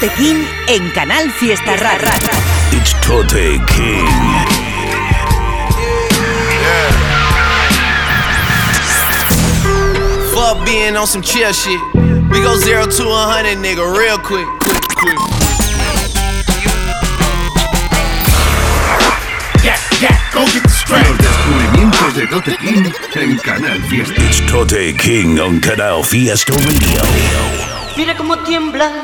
Tote King en Canal Fiesta Rara. It's Tote King. Fuck being on some chill shit. We go zero to a hundred, nigga, real quick, quick, quick. Yeah, yeah, go get the strength. Los descubrimientos de Tote King en Canal Fiesta. It's Tote King on Canal Fiesta Radio. Mira cómo tiembla.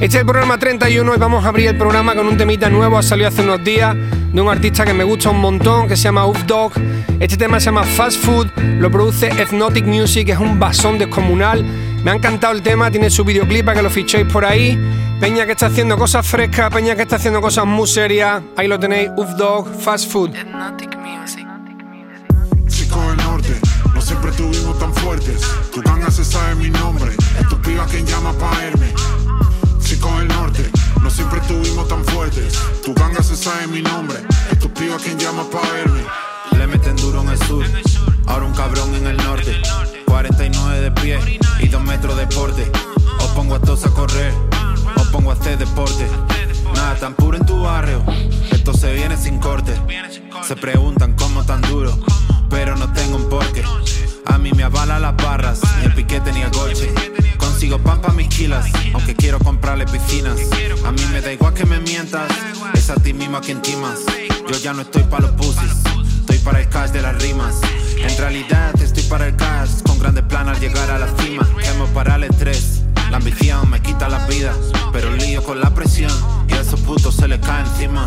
Este es el programa 31 y vamos a abrir el programa con un temita nuevo, ha salido hace unos días de un artista que me gusta un montón, que se llama Uf Dog. Este tema se llama Fast Food, lo produce Ethnotic Music, es un basón descomunal. Me ha encantado el tema, tiene su videoclip para que lo fichéis por ahí. Peña que está haciendo cosas frescas, Peña que está haciendo cosas muy serias. Ahí lo tenéis, Uf Dog, Fast Food. Chico del norte, no siempre estuvimos tan fuertes. Tu ganga se sabe mi nombre, es tu piba quien llama pa' mi nombre, es tu piba quien llama pa' verme. Le meten duro en el sur, ahora un cabrón en el norte. 49 de pie y 2 metros de porte. Os pongo a todos a correr, os pongo a hacer deporte. Nada tan puro en tu barrio, esto se viene sin corte. Se preguntan cómo tan duro, pero no tengo un porqué. A mí me avala las barras, ni el piquete ni el golche. Consigo pan pa' mis kilas, aunque quiero comprarle piscinas. A mí me da igual que me mientas, es a ti mismo a quien timas. Yo ya no estoy pa' los pussies, estoy para el cash de las rimas. En realidad estoy para el cash, con grandes planes llegar a la cima. Quemo para el estrés, la ambición me quita la vida. Pero lío con la presión y a esos putos se les cae encima.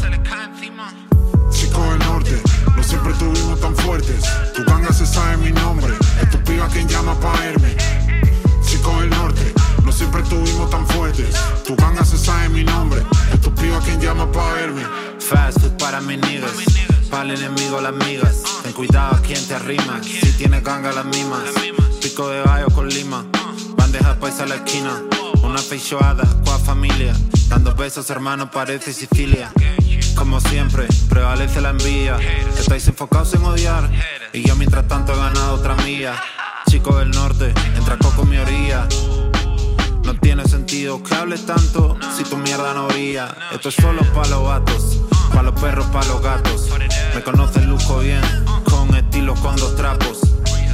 Chico del norte, no siempre estuvimos tan fuertes. Tu ganga se sabe mi nombre, es tu piba quien llama pa' irme. Chico del norte, no siempre estuvimos tan fuertes. Tu ganga se sabe mi nombre, es tu piba quien llama pa' verme. Fast food para mis niggas, para el enemigo las migas. Ten cuidado a quien te arrima, si tienes ganga las mismas. Pico de gallo con lima, bandeja paisa a la esquina. Una feijoada, cua familia, dando besos hermanos parece Sicilia. Como siempre, prevalece la envidia. Estáis enfocados en odiar, y yo mientras tanto he ganado otra mía. Chico del norte, entra coco mi orilla. No tiene sentido que hables tanto si tu mierda no brilla. Esto es solo pa' los gatos, pa' los perros, pa' los gatos. Me conocen lujo bien, con estilo, con dos trapos.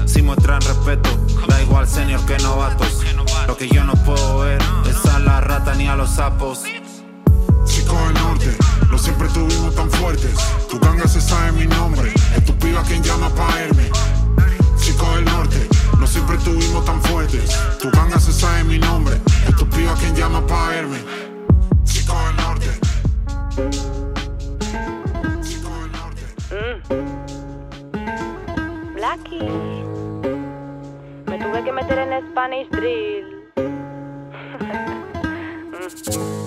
Si muestran respeto, da igual senior que novatos. Lo que yo no puedo ver es a la rata ni a los sapos. Chico del norte, no siempre estuvimos tan fuertes. Tu ganga se sabe mi nombre, es tu piba quien llama pa' verme. Chico del norte, no siempre estuvimos tan fuertes. Tu ganga se sabe mi nombre, es tu piba quien llama pa' verme. Chico del norte. Chico del norte. Blackie. Me tuve que meter en Spanish Drill.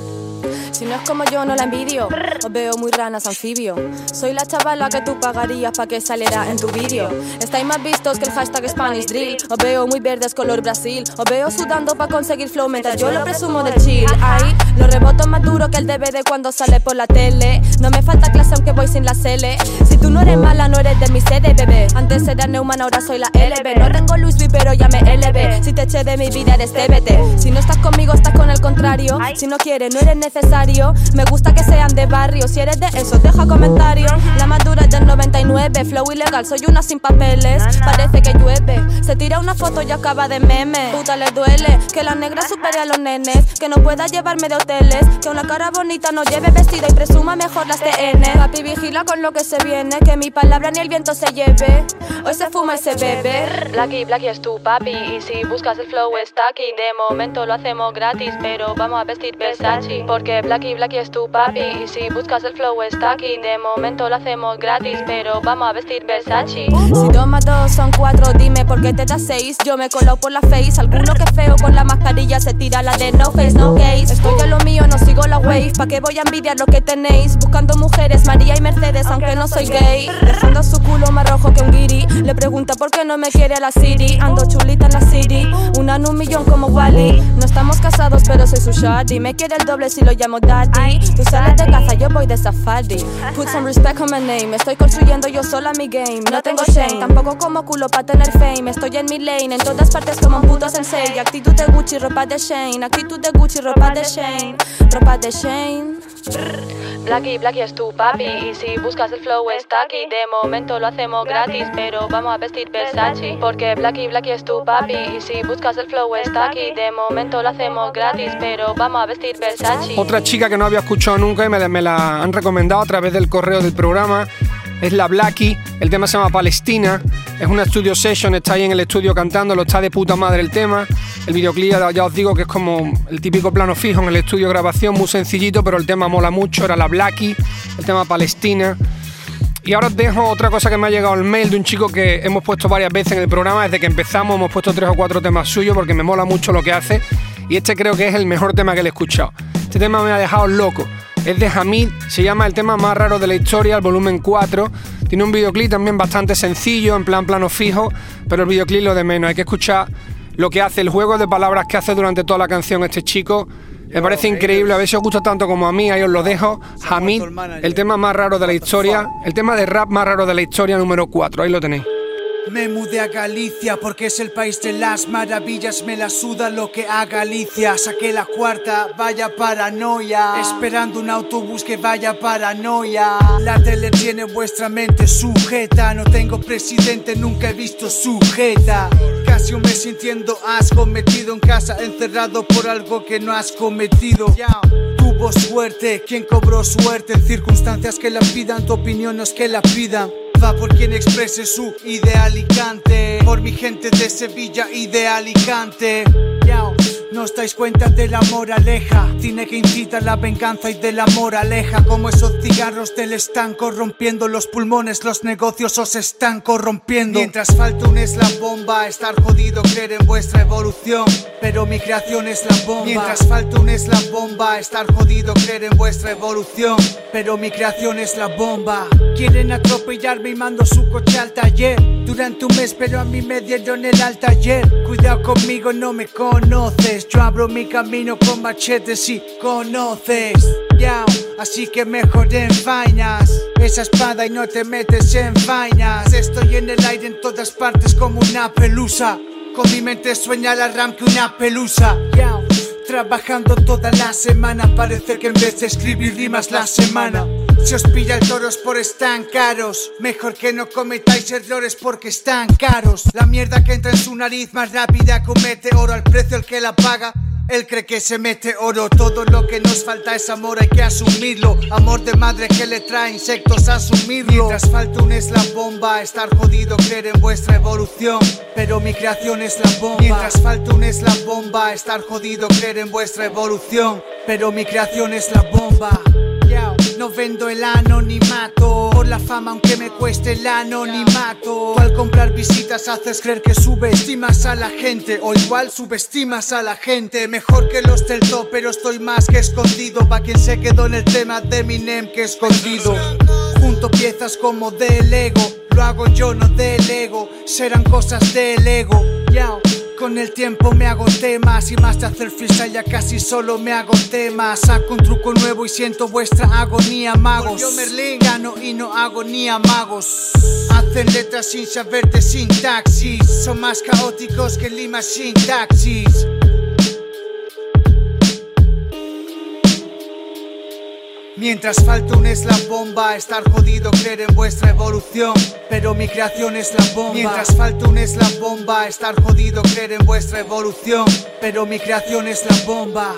Si no es como yo, no la envidio. Os veo muy ranas anfibio. Soy la chavala que tú pagarías para que saliera en tu vídeo. Estáis más vistos que el hashtag Spanish Drill. Os veo muy verdes color Brasil. Os veo sudando para conseguir flow mientras yo lo presumo de chill. Ahí lo reboto más duro que el DVD cuando sale por la tele. No me falta clase aunque voy sin la cele. Si tú no eres mala, no eres de mi sede, bebé. Antes era Neumann, ahora soy la LB. No tengo Louis V, pero ya me elevé. Si te eché de mi vida, eres TBT. Si no estás conmigo, estás con el contrario. Si no quieres, no eres necesario. Me gusta que sean de barrio. Si eres de eso, deja comentarios. La más dura es del 99. Flow ilegal, soy una sin papeles. Parece que llueve. Se tira una foto y acaba de meme. Puta, le duele que la negra supere a los nenes. Que no pueda llevarme de hoteles. Que una cara bonita no lleve vestida y presuma mejor las TN. Papi, vigila con lo que se viene. Que mi palabra ni el viento se lleve. Hoy se fuma y se bebe. Blacky, Blacky es tu papi. Y si buscas el flow, está aquí. De momento lo hacemos gratis. Pero vamos a vestir Versace. Porque Blacky, Blacky es tu papi. Y si buscas el flow, está aquí. De momento lo hacemos gratis. Pero vamos a vestir Versace. Si dos más dos son cuatro, dime por qué te das seis. Yo me colo por la face. Alguno que feo con la mascarilla se tira la de no face, no case. Estoy a lo mío, no sigo la wave. ¿Pa' qué voy a envidiar lo que tenéis? Buscando mujeres, María y Mercedes, aunque no soy gay. Dejando su culo más rojo que un guiri. Le pregunta por qué no me quiere a la city. Ando chulita en la city. Una en un millón como Wally. No estamos casados, pero soy su shawty. Me quiere el doble si lo llamo daddy. Tú sales de casa, yo voy de safari. Put some respect on my name. Estoy construyendo yo sola mi game. No tengo shame, tampoco como culo para tener fame. Estoy en mi lane, en todas partes como un puto sensei. Actitud de Gucci, ropa de Shane. Actitud de Gucci, ropa de Shane. Ropa de Shane. Blacky, Blacky es tu papi Y si buscas el flow está aquí De momento lo hacemos gratis Pero vamos a vestir Versace. Porque Blacky, Blacky es tu papi Y si buscas el flow está aquí De momento lo hacemos gratis Pero vamos a vestir Versace. Otra chica que no había escuchado nunca y me, me la han recomendado a través del correo del programa es la Blacky, el tema se llama Palestina, es una studio session, está ahí en el estudio cantando, lo está de puta madre el tema, el videoclip ya os digo que es como el típico plano fijo en el estudio grabación, muy sencillito, pero el tema mola mucho, era la Blacky, el tema Palestina. Y ahora os dejo otra cosa que me ha llegado el mail de un chico que hemos puesto varias veces en el programa, desde que empezamos hemos puesto tres o cuatro temas suyos porque me mola mucho lo que hace y este creo que es el mejor tema que le he escuchado. Este tema me ha dejado loco. Es de Hamid, se llama El tema más raro de la historia, el volumen 4. Tiene un videoclip también bastante sencillo, en plan plano fijo, pero el videoclip lo de menos. Hay que escuchar lo que hace, el juego de palabras que hace durante toda la canción este chico. Me parece increíble, a ver si os gusta tanto como a mí, ahí os lo dejo. Hamid, el tema más raro de la historia, el tema de rap más raro de la historia número 4, ahí lo tenéis. Me mudé a Galicia porque es el país de las maravillas, me la suda lo que a Galicia. Saqué la cuarta, vaya paranoia. Esperando un autobús que vaya paranoia. La tele tiene vuestra mente sujeta. No tengo presidente, nunca he visto sujeta. Casi un mes sintiendo asco, metido en casa, encerrado por algo que no has cometido. Tuvo suerte, quien cobró suerte en circunstancias que la pidan, tu opinión no es que la pidan. Por quien exprese su idealicante. Por mi gente de Sevilla y de Alicante. No estáis cuenta de la moraleja. Tiene que incitar la venganza y de la moraleja. Como esos cigarros del están corrompiendo los pulmones, los negocios os están corrompiendo. Mientras falta un bomba, estar jodido, creer en vuestra evolución. Pero mi creación es la bomba. Mientras falta un bomba, estar jodido, creer en vuestra evolución. Pero mi creación es la bomba. Quieren atropellarme y mando su coche al taller. Durante un mes, pero a mí me dieron el al taller. Cuidado conmigo, no me conoces. Yo abro mi camino con machetes y conoces. Ya, así que mejor en vainas. Esa espada y no te metes en vainas. Estoy en el aire en todas partes como una pelusa. Con mi mente sueña la RAM que una pelusa. Ya, trabajando toda la semana. Parece que en vez de escribir rimas la semana. Si os pilla el toros por están caros, mejor que no cometáis errores porque están caros. La mierda que entra en su nariz más rápida comete oro al precio el que la paga. Él cree que se mete oro, todo lo que nos falta es amor, hay que asumirlo. Amor de madre que le trae insectos, asumirlo. Mientras falta un es la bomba, estar jodido, creer en vuestra evolución. Pero mi creación es la bomba. Mientras falta un es la bomba, estar jodido, creer en vuestra evolución. Pero mi creación es la bomba. No vendo el anonimato por la fama aunque me cueste el anonimato. Al comprar visitas haces creer que subestimas a la gente o igual subestimas a la gente. Mejor que los del top, pero estoy más que escondido. Pa' quien se quedó en el tema de mi name que escondido. Junto piezas como del ego, lo hago yo, no del ego. Serán cosas del ego. Con el tiempo me hago temas y más de hacer freestyle ya casi solo me hago temas. Saco un truco nuevo y siento vuestra agonía, magos. Yo Merlin gano y no hago ni magos. Hacen letras sin saber de sintaxis. Son más caóticos que Lima sin taxis. Mientras falta un es la bomba, estar jodido, creer en vuestra evolución. Pero mi creación es la bomba. Mientras falta un es la bomba, estar jodido, creer en vuestra evolución. Pero mi creación es la bomba.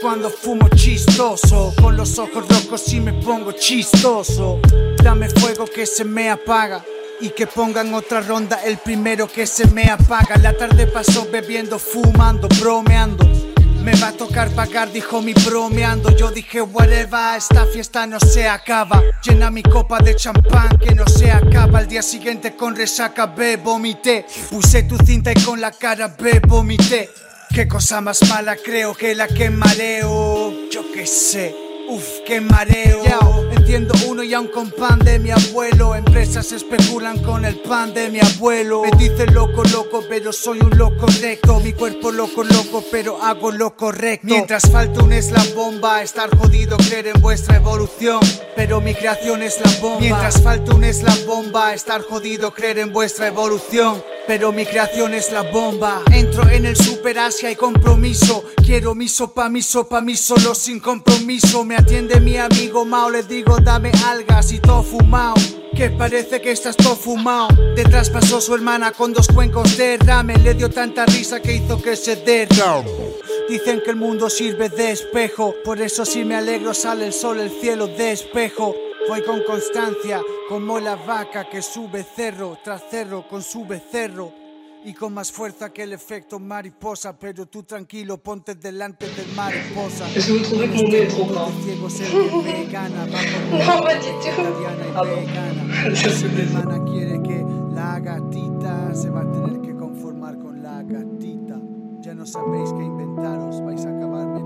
Cuando fumo chistoso, con los ojos rojos y me pongo chistoso. Dame fuego que se me apaga. Y que pongan otra ronda, el primero que se me apaga. La tarde pasó bebiendo, fumando, bromeando. Me va a tocar pagar, dijo mi bromeando. Yo dije, whatever, esta fiesta no se acaba. Llena mi copa de champán que no se acaba. Al día siguiente con resaca, ve, vomité. Puse tu cinta y con la cara, ve, vomité. Qué cosa más mala creo que la que mareo. Yo qué sé. Uf, qué mareo. Entiendo uno y aún con pan de mi abuelo. Empresas especulan con el pan de mi abuelo. Me dicen loco, loco, pero soy un loco recto. Mi cuerpo loco, loco, pero hago lo correcto. Mientras falta un eslabón bomba, estar jodido, creer en vuestra evolución. Pero mi creación es la bomba. Mientras falta un eslabón bomba, estar jodido, creer en vuestra evolución. Pero mi creación es la bomba. Entro en el Super Asia y compromiso. Quiero mi sopa, mi sopa, mi solo sin compromiso. Me atiende mi amigo Mao, le digo dame algas y todo fumado. Que parece que estás todo fumado. Detrás pasó su hermana con dos cuencos de ramen. Le dio tanta risa que hizo que se derra. Dicen que el mundo sirve de espejo. Por eso si me alegro sale el sol, el cielo de espejo. Voy con constancia, como la vaca que sube cerro tras cerro con su becerro. Y con más fuerza que el efecto mariposa, pero tú tranquilo, ponte delante del mariposa. Es un truc mon nez est trop grand. Non, pas du tout. Ah bon hermana quiere que la gatita se va a tener que conformar con la gatita. Ya no sabéis qué inventaros,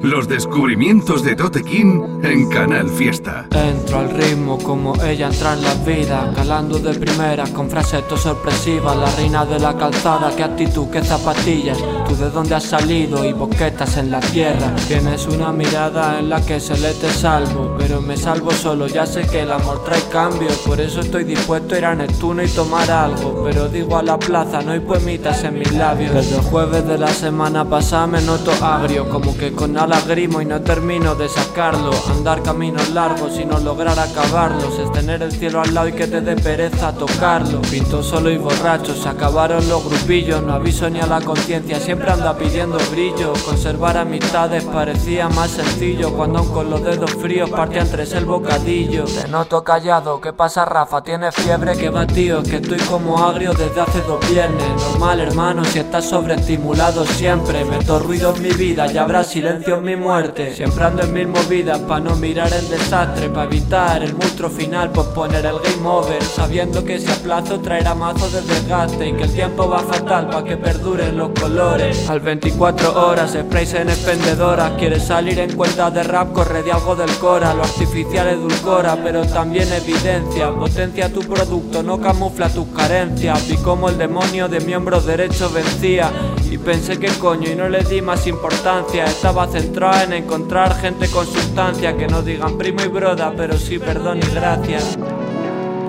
los descubrimientos de Tote King en Canal Fiesta. Entro al ritmo como ella entra en la vida, calando de primera con frases sorpresivas. La reina de la calzada, qué actitud, qué zapatillas. Tú de dónde has salido y boquetas en la tierra. Tienes una mirada en la que se le te salvo, pero me salvo solo. Ya sé que el amor trae cambios, por eso estoy dispuesto a ir a Neptuno y tomar algo. Pero digo a la plaza, no hay poemitas en mis labios. Desde el jueves de la semana pasada me noto agrio, como que con lagrimo y no termino de sacarlo. Andar caminos largos y no lograr acabarlos. Es tener el cielo al lado y que te dé pereza tocarlo. Pinto solo y borracho, se acabaron los grupillos. No aviso ni a la conciencia, siempre anda pidiendo brillo. Conservar amistades parecía más sencillo. Cuando aún con los dedos fríos partían tres el bocadillo. Te noto callado, ¿qué pasa Rafa? ¿Tienes fiebre? Que va tío, que estoy como agrio desde hace dos viernes. Normal hermano, si estás sobreestimulado siempre. Meto ruido en mi vida y habrá silencio mi muerte Siempre ando en mil movidas pa' no mirar el desastre Pa' evitar el monstruo final, poner el game over Sabiendo que si aplazo traerá mazo de desgaste Y que el tiempo va fatal pa' que perduren los colores. Al 24 horas, sprays en expendedoras Quieres salir en cuenta de rap, corre de algo del cora Lo artificial edulcora, pero también evidencia Potencia tu producto, no camufla tus carencias Vi como el demonio de miembro derecho vencía Y pensé que coño y no le di más importancia Estaba centrada en encontrar gente con sustancia que no digan primo y broda, pero sí perdón y gracias.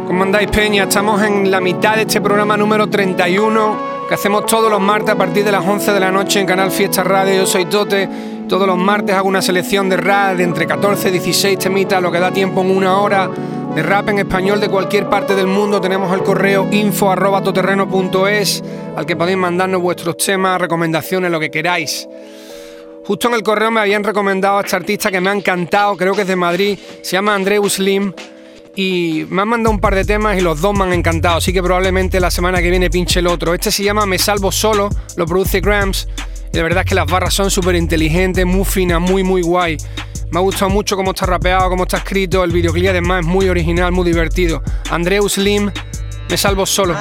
¿Cómo andáis, Peña? Estamos en la mitad de este programa número 31 que hacemos todos los martes a partir de las 11 de la noche en Canal Fiesta Radio. Yo soy Tote. Todos los martes hago una selección de rap de entre 14 y 16 temitas, lo que da tiempo en una hora. De rap en español de cualquier parte del mundo tenemos el correo info al que podéis mandarnos vuestros temas, recomendaciones, lo que queráis. Justo en el correo me habían recomendado a este artista que me ha encantado, creo que es de Madrid, se llama Andreu Slim y me han mandado un par de temas y los dos me han encantado, así que probablemente la semana que viene pinche el otro. Este se llama Me Salvo Solo, lo produce Grams y de verdad es que las barras son súper inteligentes, muy finas, muy muy guay. Me ha gustado mucho cómo está rapeado, cómo está escrito, el videoclip además es muy original, muy divertido. Andreu Slim, Me Salvo Solo.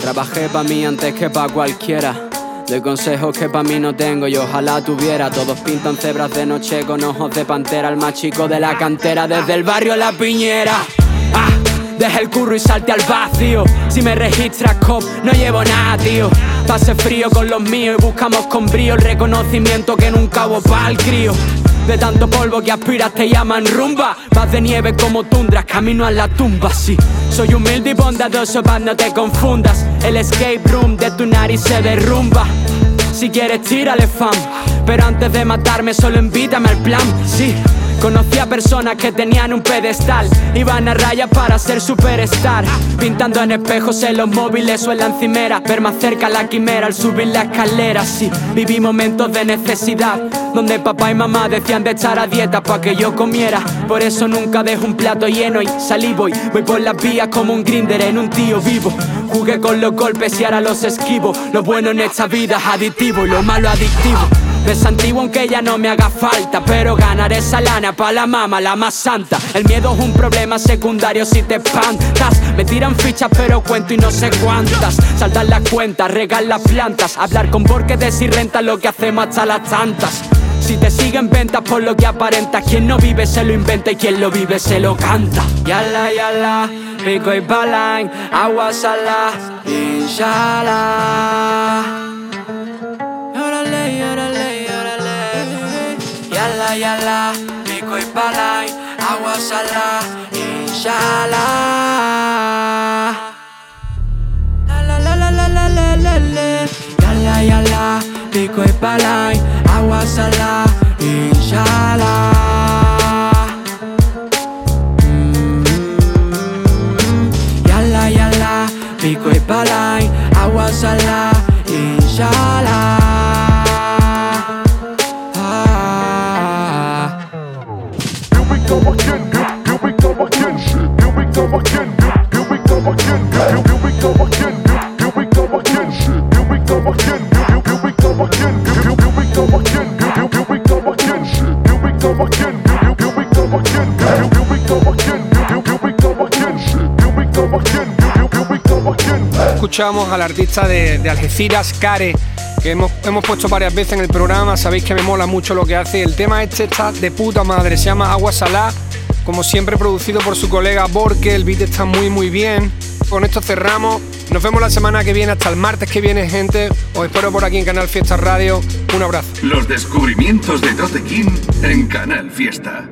Trabajé pa' mí antes que pa' cualquiera. De consejos que pa' mí no tengo y ojalá tuviera. Todos pintan cebras de noche con ojos de pantera. El más chico de la cantera desde el barrio La Piñera. Deja el curro y salte al vacío. Si me registras cop, no llevo nada, tío. Pase frío con los míos y buscamos con brío el reconocimiento que nunca hubo pa'l crío. De tanto polvo que aspiras te llaman rumba Vas de nieve como tundras, camino a la tumba, sí Soy humilde y bondadoso, pa' no te confundas El escape room de tu nariz se derrumba Si quieres tírale fam Pero antes de matarme solo invítame al plan, sí Conocí a personas que tenían un pedestal, iban a raya para ser superstar. Pintando en espejos en los móviles o en la encimera, ver más cerca la quimera al subir la escalera. Sí, viví momentos de necesidad, donde papá y mamá decían de echar a dieta para que yo comiera. Por eso nunca dejo un plato lleno y salí voy, voy por las vías como un grinder en un tío vivo. Jugué con los golpes y ahora los esquivo. Lo bueno en esta vida es adictivo y lo malo adictivo. Es antiguo aunque ya no me haga falta, pero ganaré esa lana pa' la mama, la más santa. El miedo es un problema secundario si te espantas. Me tiran fichas pero cuento y no sé cuántas. Saltar las cuentas, regar las plantas, hablar con borquedes y renta lo que hacemos hasta las tantas. Si te siguen ventas por lo que aparenta, quien no vive se lo inventa y quien lo vive se lo canta. Yala, yala, pico y palang, agua salá, inshallah. Yala, yala, pico y palang, agua salá, inshallah. La la la la la la la la la. Yala, yala, pico y palang, agua salá, inshallah. Escuchamos al artista de, Algeciras, Care, que hemos, hemos puesto varias veces en el programa. Sabéis que me mola mucho lo que hace. El tema este está de puta madre, se llama Agua Salá, como siempre producido por su colega Borke. El beat está muy, muy bien. Con esto cerramos. Nos vemos la semana que viene, hasta el martes que viene, gente. Os espero por aquí en Canal Fiesta Radio. Un abrazo. Los descubrimientos de Tote en Canal Fiesta.